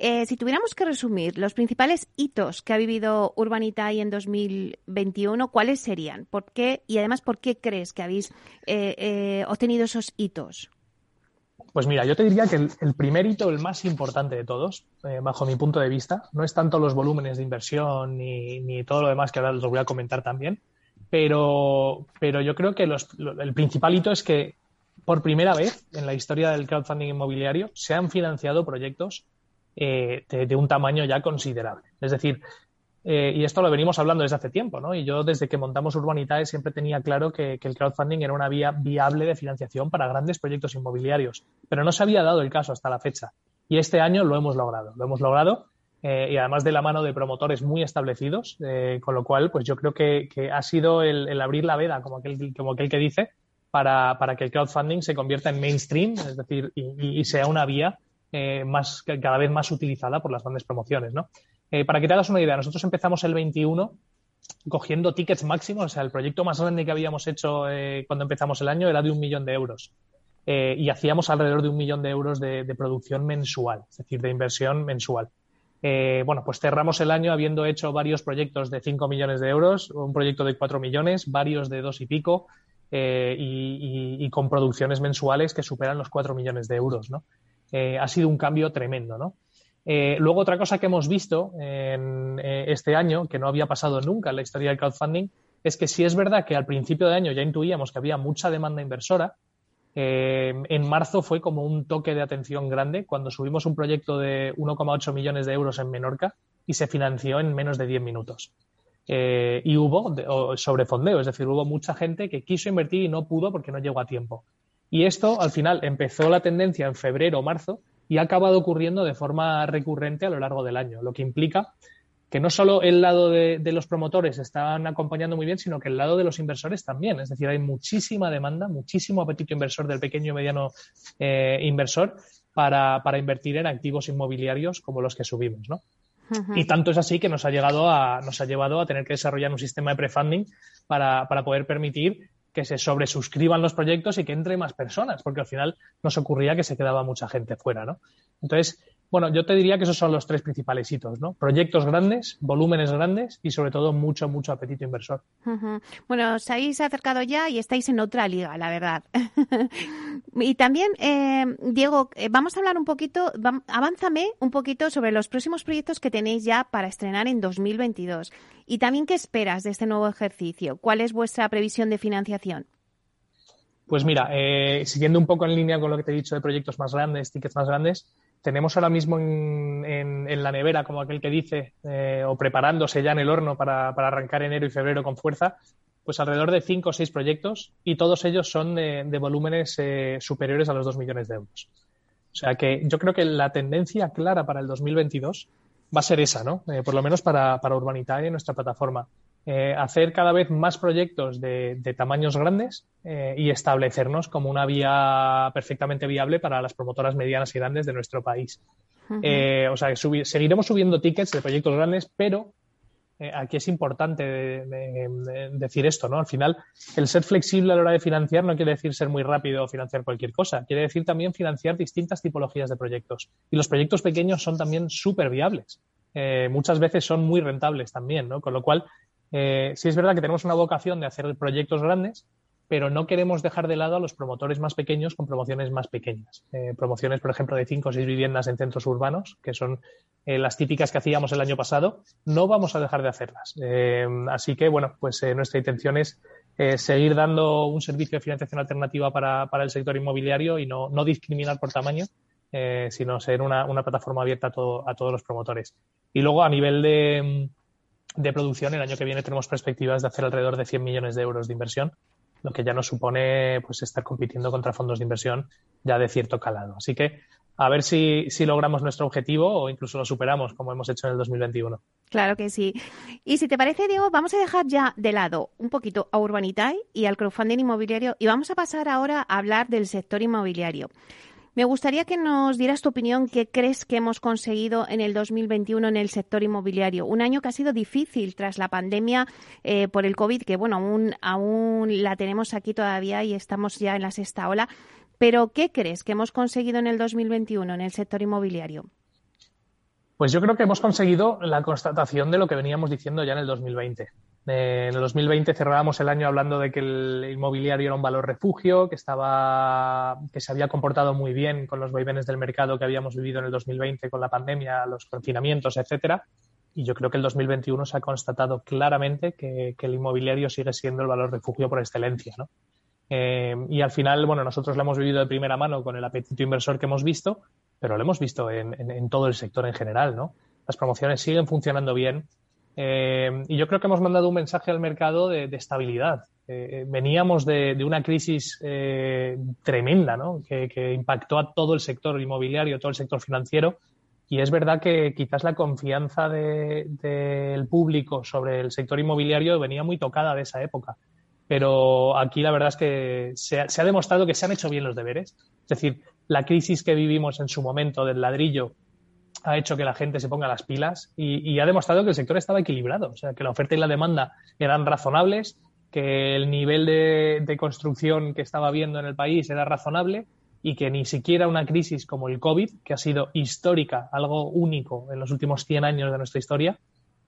Eh, si tuviéramos que resumir los principales hitos que ha vivido Urbanitae en 2021, ¿cuáles serían? ¿Por qué? Y además, ¿por qué crees que habéis eh, eh, obtenido esos hitos? Pues mira, yo te diría que el, primer hito, el más importante de todos, bajo mi punto de vista, no es tanto los volúmenes de inversión ni, todo lo demás que ahora os voy a comentar también, pero, pero yo creo que el principal hito es que por primera vez en la historia del crowdfunding inmobiliario se han financiado proyectos eh, de, un tamaño ya considerable. Es decir, eh, y esto lo venimos hablando desde hace tiempo, ¿no? Y yo desde que montamos Urbanitae siempre tenía claro que, el crowdfunding era una vía viable de financiación para grandes proyectos inmobiliarios, pero no se había dado el caso hasta la fecha. Y este año lo hemos logrado, lo hemos logrado eh, y además de la mano de promotores muy establecidos, con lo cual, pues yo creo que, ha sido el, abrir la veda, como aquel, como aquel que dice, para, que el crowdfunding se convierta en mainstream, es decir, y sea una vía eh, más, cada vez más utilizada por las grandes promociones. ¿no? Eh, para que te hagas una idea, nosotros empezamos el 21 cogiendo tickets máximos, o sea, el proyecto más grande que habíamos hecho eh, cuando empezamos el año era de un millón de euros. y hacíamos alrededor de un millón de euros de, producción mensual, es decir, de inversión mensual. Bueno, pues cerramos el año habiendo hecho varios proyectos de 5 millones de euros, un proyecto de 4 millones, varios de dos y pico, y, y, con producciones mensuales que superan los 4 millones de euros, ¿no? Eh, ha sido un cambio tremendo, ¿no? Eh, luego, otra cosa que hemos visto en, eh, este año, que no había pasado nunca en la historia del crowdfunding, es que si es verdad que al principio de año ya intuíamos que había mucha demanda inversora, en marzo fue como un toque de atención grande cuando subimos un proyecto de 1,8 millones de euros en Menorca y se financió en menos de 10 minutos. y hubo sobrefondeo, es decir, hubo mucha gente que quiso invertir y no pudo porque no llegó a tiempo. Y esto, al final, empezó la tendencia en febrero o marzo y ha acabado ocurriendo de forma recurrente a lo largo del año, lo que implica que no solo el lado de, los promotores están acompañando muy bien, sino que el lado de los inversores también. Es decir, hay muchísima demanda, muchísimo apetito inversor del pequeño y mediano eh, inversor para, invertir en activos inmobiliarios como los que subimos, ¿no? Y tanto es así que nos ha llegado a, nos ha llevado a tener que desarrollar un sistema de prefunding para, para poder permitir que se sobresuscriban los proyectos y que entre más personas, porque al final nos ocurría que se quedaba mucha gente fuera, ¿no? Entonces, bueno, yo te diría que esos son los tres principales hitos, ¿no? Proyectos grandes, volúmenes grandes y sobre todo mucho, mucho apetito inversor. Bueno, os habéis acercado ya y estáis en otra liga, la verdad. <laughs> y también, eh, Diego, eh, vamos a hablar un poquito, avánzame un poquito sobre los próximos proyectos que tenéis ya para estrenar en 2022. Y también, ¿qué esperas de este nuevo ejercicio? ¿Cuál es vuestra previsión de financiación? Pues mira, eh, siguiendo un poco en línea con lo que te he dicho de proyectos más grandes, tickets más grandes, tenemos ahora mismo en, la nevera, como aquel que dice, eh, o preparándose ya en el horno para, arrancar enero y febrero con fuerza, pues alrededor de cinco o seis proyectos y todos ellos son de, volúmenes eh, superiores a los dos millones de euros. O sea que yo creo que la tendencia clara para el 2022 va a ser esa, ¿no? Eh, por lo menos para, para en nuestra plataforma. Eh, hacer cada vez más proyectos de, tamaños grandes y establecernos como una vía perfectamente viable para las promotoras medianas y grandes de nuestro país. o sea, seguiremos subiendo tickets de proyectos grandes, pero eh, aquí es importante decir esto, ¿no? Al final, el ser flexible a la hora de financiar no quiere decir ser muy rápido o financiar cualquier cosa. Quiere decir también financiar distintas tipologías de proyectos. Y los proyectos pequeños son también súper viables. Eh, muchas veces son muy rentables también, ¿no? Con lo cual, eh, sí es verdad que tenemos una vocación de hacer proyectos grandes, pero no queremos dejar de lado a los promotores más pequeños con promociones más pequeñas. Eh, promociones, por ejemplo, de cinco o seis viviendas en centros urbanos, que son eh, las típicas que hacíamos el año pasado, no vamos a dejar de hacerlas. Así que, bueno, pues nuestra intención es seguir dando un servicio de financiación alternativa para, el sector inmobiliario y no, discriminar por tamaño, sino ser una, plataforma abierta a, a, todos los promotores. Y luego, a nivel de, de producción, el año que viene tenemos perspectivas de hacer alrededor de 100 millones de euros de inversión lo que ya nos supone pues estar compitiendo contra fondos de inversión ya de cierto calado. Así que a ver si, si logramos nuestro objetivo o incluso lo superamos como hemos hecho en el 2021. Claro que sí. Y si te parece, Diego, vamos a dejar ya de lado un poquito a Urbanitae y al crowdfunding inmobiliario y vamos a pasar ahora a hablar del sector inmobiliario. Me gustaría que nos dieras tu opinión, qué crees que hemos conseguido en el 2021 en el sector inmobiliario. Un año que ha sido difícil tras la pandemia eh, por el COVID, que bueno, aún, aún la tenemos aquí todavía y estamos ya en la sexta ola. Pero, ¿qué crees que hemos conseguido en el 2021 en el sector inmobiliario? Pues yo creo que hemos conseguido la constatación de lo que veníamos diciendo ya en el 2020. En el 2020 cerrábamos el año hablando de que el inmobiliario era un valor refugio, que estaba, que se había comportado muy bien con los vaivenes del mercado que habíamos vivido en el 2020 con la pandemia, los confinamientos, etcétera. Y yo creo que el 2021 se ha constatado claramente que, el inmobiliario sigue siendo el valor refugio por excelencia, ¿no? Eh, y al final, bueno, nosotros lo hemos vivido de primera mano con el apetito inversor que hemos visto, pero lo hemos visto en, todo el sector en general, ¿no? Las promociones siguen funcionando bien, eh, y yo creo que hemos mandado un mensaje al mercado de, estabilidad. Eh, veníamos de, una crisis eh, tremenda, ¿no? Que, impactó a todo el sector inmobiliario, todo el sector financiero. Y es verdad que quizás la confianza del público sobre el sector inmobiliario venía muy tocada de esa época. Pero aquí la verdad es que se ha demostrado que se han hecho bien los deberes. Es decir, la crisis que vivimos en su momento del ladrillo ha hecho que la gente se ponga las pilas y, ha demostrado que el sector estaba equilibrado, o sea, que la oferta y la demanda eran razonables, que el nivel de, construcción que estaba habiendo en el país era razonable y que ni siquiera una crisis como el COVID, que ha sido histórica, algo único en los últimos 100 años de nuestra historia,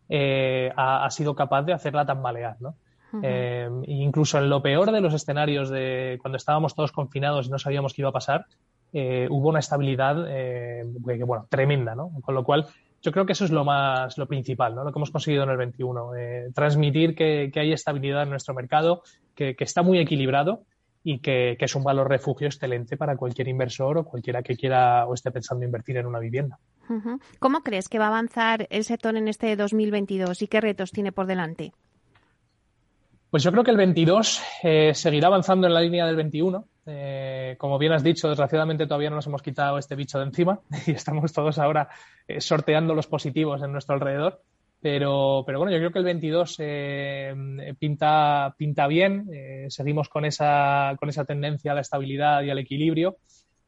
eh, ha, sido capaz de hacerla tambalear, ¿no? Eh, incluso en lo peor de los escenarios de cuando estábamos todos confinados y no sabíamos qué iba a pasar, eh, hubo una estabilidad eh, bueno, tremenda, ¿no? Con lo cual, yo creo que eso es lo más, lo principal, ¿no? Lo que hemos conseguido en el 21. Eh, transmitir que, hay estabilidad en nuestro mercado, que, está muy equilibrado y que, es un valor refugio excelente para cualquier inversor o cualquiera que quiera o esté pensando invertir en una vivienda. ¿Cómo crees que va a avanzar el sector en este 2022 y qué retos tiene por delante? Pues yo creo que el 22 seguirá avanzando en la línea del 21. Eh, como bien has dicho, desgraciadamente todavía no nos hemos quitado este bicho de encima <laughs> y estamos todos ahora eh, sorteando los positivos en nuestro alrededor. Pero, pero bueno, yo creo que el 22 eh, pinta, pinta bien. seguimos con esa, con esa tendencia a la estabilidad y al equilibrio.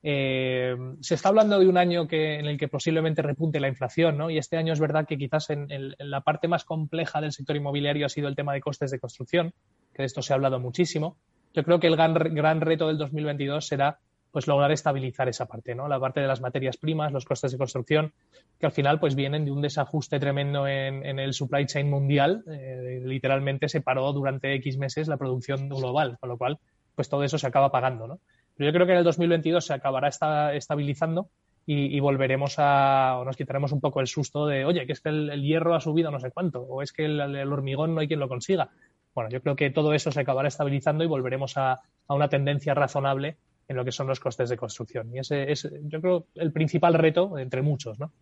se está hablando de un año que, en el que posiblemente repunte la inflación, ¿no? Y este año es verdad que quizás en, en, la parte más compleja del sector inmobiliario ha sido el tema de costes de construcción, que de esto se ha hablado muchísimo yo creo que el gran, gran reto del 2022 será pues lograr estabilizar esa parte, ¿no? La parte de las materias primas, los costes de construcción, que al final pues vienen de un desajuste tremendo en, el supply chain mundial. Eh, literalmente se paró durante X meses la producción global, con lo cual pues todo eso se acaba pagando, ¿no? Pero yo creo que en el 2022 se acabará estabilizando y, volveremos a, o nos quitaremos un poco el susto de, oye, que es que el, hierro ha subido no sé cuánto, o es que el hormigón no hay quien lo consiga bueno, yo creo que todo eso se acabará estabilizando y volveremos a, una tendencia razonable en lo que son los costes de construcción. Y ese es, yo creo, el principal reto entre muchos, ¿no?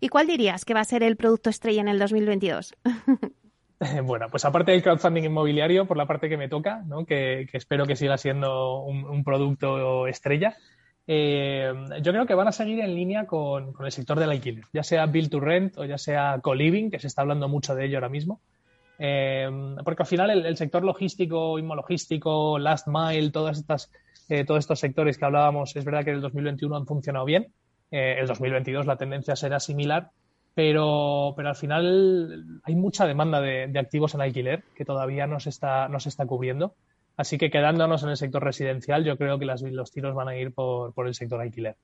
¿Y cuál dirías que va a ser el producto estrella en el 2022? <laughs> <laughs> Bueno, pues aparte del crowdfunding inmobiliario, por la parte que me toca, ¿no? que, espero que siga siendo un, producto estrella, eh, yo creo que van a seguir en línea con, el sector del alquiler, ya sea build to rent o ya sea co-living, que se está hablando mucho de ello ahora mismo. Eh, porque al final el, sector logístico, inmologístico, last mile, todas estas, eh, todos estos sectores que hablábamos, es verdad que en el 2021 han funcionado bien. el 2022 la tendencia será similar, pero, pero al final hay mucha demanda de, activos en alquiler que todavía no se está, no se está cubriendo. Así que quedándonos en el sector residencial, yo creo que los tiros van a ir por, por el sector alquiler.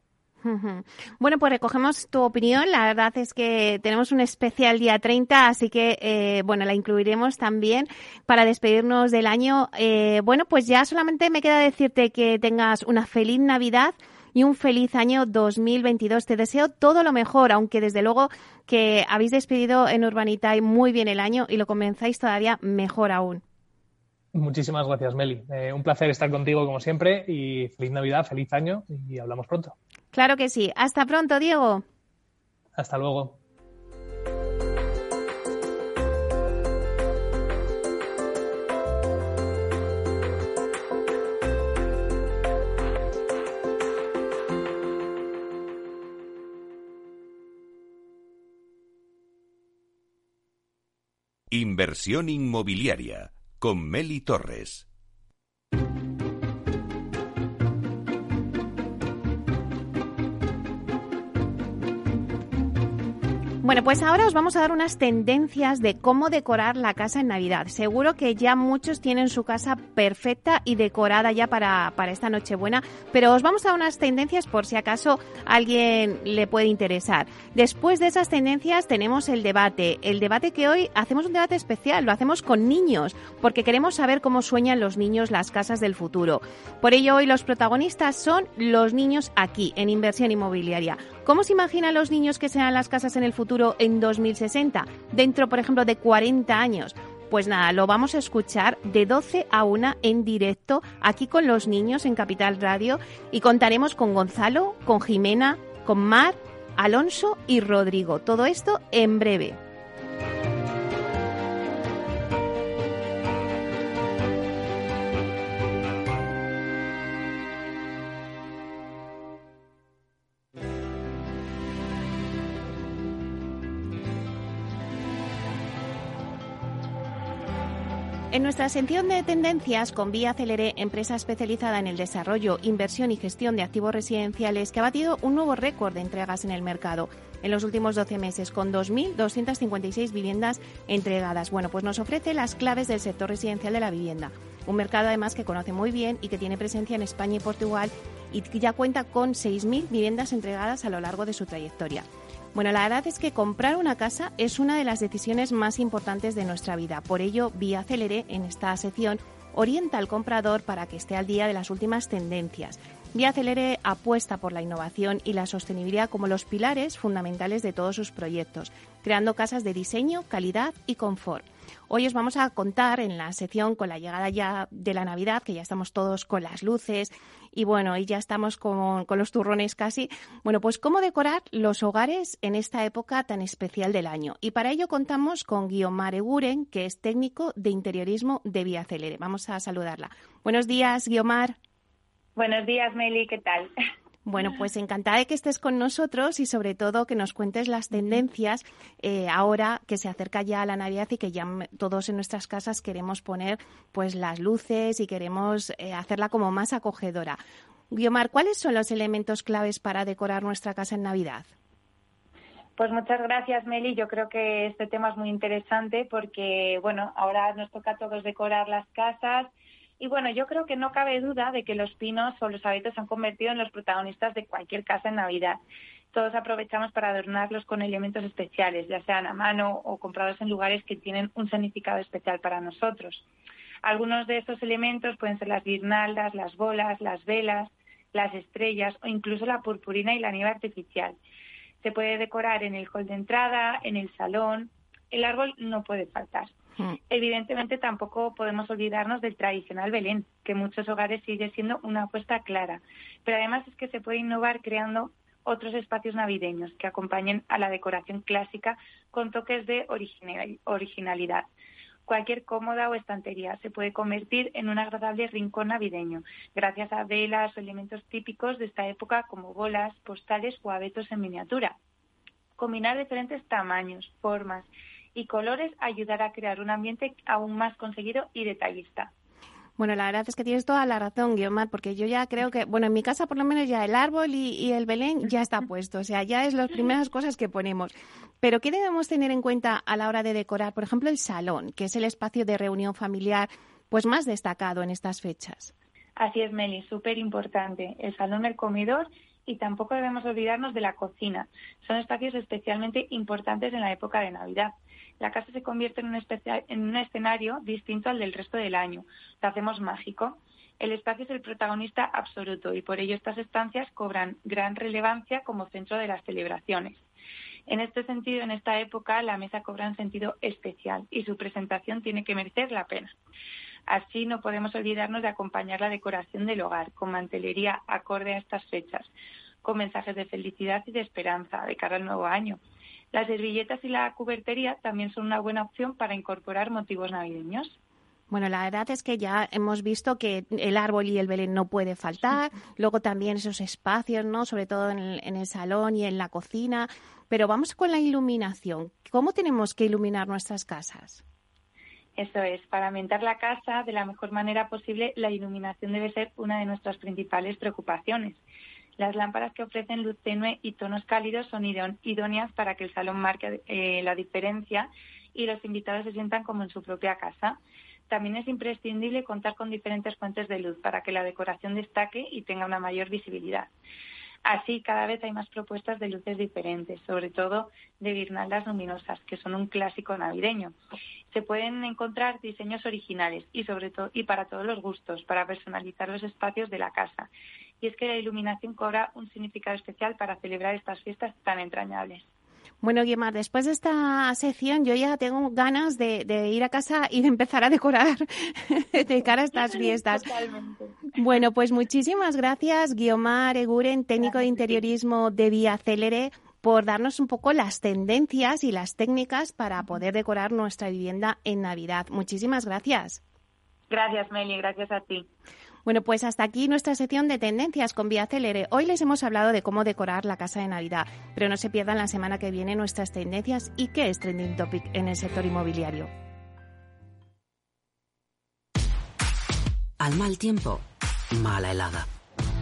Bueno, pues recogemos tu opinión. La verdad es que tenemos un especial día 30, así que, eh, bueno, la incluiremos también para despedirnos del año. Eh, bueno, pues ya solamente me queda decirte que tengas una feliz Navidad y un feliz año 2022. Te deseo todo lo mejor, aunque desde luego que habéis despedido en Urbanitae muy bien el año y lo comenzáis todavía mejor aún. Muchísimas gracias, Meli. Eh, un placer estar contigo como siempre y feliz Navidad, feliz año y hablamos pronto. Claro que sí. Hasta pronto, Diego. Hasta luego. Inversión inmobiliaria con Meli Torres. Bueno, pues ahora os vamos a dar unas tendencias de cómo decorar la casa en Navidad. Seguro que ya muchos tienen su casa perfecta y decorada ya para, para esta Nochebuena, pero os vamos a dar unas tendencias por si acaso a alguien le puede interesar. Después de esas tendencias tenemos el debate. El debate que hoy hacemos un debate especial, lo hacemos con niños, porque queremos saber cómo sueñan los niños las casas del futuro. Por ello hoy los protagonistas son los niños aquí, en inversión inmobiliaria. ¿Cómo se imaginan los niños que sean las casas en el futuro en 2060? Dentro, por ejemplo, de 40 años. Pues nada, lo vamos a escuchar de 12 a 1 en directo aquí con los niños en Capital Radio y contaremos con Gonzalo, con Jimena, con Mar, Alonso y Rodrigo. Todo esto en breve. En nuestra sección de tendencias con Vía Celere, empresa especializada en el desarrollo, inversión y gestión de activos residenciales, que ha batido un nuevo récord de entregas en el mercado en los últimos 12 meses, con 2.256 viviendas entregadas. Bueno, pues nos ofrece las claves del sector residencial de la vivienda. Un mercado además que conoce muy bien y que tiene presencia en España y Portugal y que ya cuenta con 6.000 viviendas entregadas a lo largo de su trayectoria. Bueno, la verdad es que comprar una casa es una de las decisiones más importantes de nuestra vida. Por ello, Vía Celere, en esta sección, orienta al comprador para que esté al día de las últimas tendencias. Vía Celere apuesta por la innovación y la sostenibilidad como los pilares fundamentales de todos sus proyectos, creando casas de diseño, calidad y confort. Hoy os vamos a contar en la sección con la llegada ya de la Navidad, que ya estamos todos con las luces y bueno, y ya estamos con, los turrones casi. Bueno, pues cómo decorar los hogares en esta época tan especial del año. Y para ello contamos con Guiomar Eguren, que es técnico de interiorismo de Vía Celere. Vamos a saludarla. Buenos días, Guiomar. Buenos días, Meli, ¿qué tal? Bueno, pues encantada de que estés con nosotros y sobre todo que nos cuentes las tendencias eh, ahora que se acerca ya la Navidad y que ya todos en nuestras casas queremos poner pues las luces y queremos eh, hacerla como más acogedora. Guiomar, ¿cuáles son los elementos claves para decorar nuestra casa en Navidad? Pues muchas gracias, Meli. Yo creo que este tema es muy interesante porque, bueno, ahora nos toca a todos decorar las casas y bueno, yo creo que no cabe duda de que los pinos o los abetos se han convertido en los protagonistas de cualquier casa en Navidad. Todos aprovechamos para adornarlos con elementos especiales, ya sean a mano o comprados en lugares que tienen un significado especial para nosotros. Algunos de estos elementos pueden ser las guirnaldas, las bolas, las velas, las estrellas o incluso la purpurina y la nieve artificial. Se puede decorar en el hall de entrada, en el salón. El árbol no puede faltar. Mm. Evidentemente tampoco podemos olvidarnos del tradicional Belén, que en muchos hogares sigue siendo una apuesta clara. Pero además es que se puede innovar creando otros espacios navideños que acompañen a la decoración clásica con toques de originalidad. Cualquier cómoda o estantería se puede convertir en un agradable rincón navideño, gracias a velas o elementos típicos de esta época como bolas, postales o abetos en miniatura. Combinar diferentes tamaños, formas y colores ayudará a crear un ambiente aún más conseguido y detallista. Bueno, la verdad es que tienes toda la razón, Guiomar, porque yo ya creo que, bueno, en mi casa por lo menos ya el árbol y, el Belén ya está <laughs> puesto, o sea, ya es las primeras cosas que ponemos. Pero ¿qué debemos tener en cuenta a la hora de decorar, por ejemplo, el salón, que es el espacio de reunión familiar pues más destacado en estas fechas? Así es, Meli, súper importante. El salón, el comedor y tampoco debemos olvidarnos de la cocina. Son espacios especialmente importantes en la época de Navidad la casa se convierte en un, en un escenario distinto al del resto del año. Lo hacemos mágico. El espacio es el protagonista absoluto y por ello estas estancias cobran gran relevancia como centro de las celebraciones. En este sentido, en esta época, la mesa cobra un sentido especial y su presentación tiene que merecer la pena. Así, no podemos olvidarnos de acompañar la decoración del hogar con mantelería acorde a estas fechas, con mensajes de felicidad y de esperanza de cara al nuevo año. Las servilletas y la cubertería también son una buena opción para incorporar motivos navideños. Bueno, la verdad es que ya hemos visto que el árbol y el Belén no puede faltar, luego también esos espacios, ¿no? Sobre todo en el, en el, salón y en la cocina. Pero vamos con la iluminación. ¿Cómo tenemos que iluminar nuestras casas? Eso es, para aumentar la casa de la mejor manera posible, la iluminación debe ser una de nuestras principales preocupaciones. Las lámparas que ofrecen luz tenue y tonos cálidos son idóneas para que el salón marque eh, la diferencia y los invitados se sientan como en su propia casa. También es imprescindible contar con diferentes fuentes de luz para que la decoración destaque y tenga una mayor visibilidad. Así, cada vez hay más propuestas de luces diferentes, sobre todo de guirnaldas luminosas, que son un clásico navideño. Se pueden encontrar diseños originales y sobre todo y para todos los gustos, para personalizar los espacios de la casa y es que la iluminación cobra un significado especial para celebrar estas fiestas tan entrañables. Bueno, Guimar, después de esta sección yo ya tengo ganas de, ir a casa y de empezar a decorar <laughs> de cara a estas fiestas. Bueno, pues muchísimas gracias, Guiomar Eguren, técnico de interiorismo de Vía Célere, por darnos un poco las tendencias y las técnicas para poder decorar nuestra vivienda en Navidad. Muchísimas gracias. Gracias, Meli, gracias a ti. Bueno, pues hasta aquí nuestra sección de tendencias con Vía Célere. Hoy les hemos hablado de cómo decorar la casa de Navidad, pero no se pierdan la semana que viene nuestras tendencias y qué es trending topic en el sector inmobiliario. Al mal tiempo, mala helada.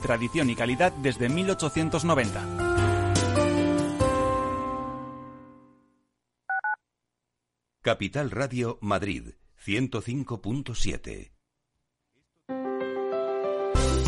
tradición y calidad desde 1890. Capital Radio Madrid 105.7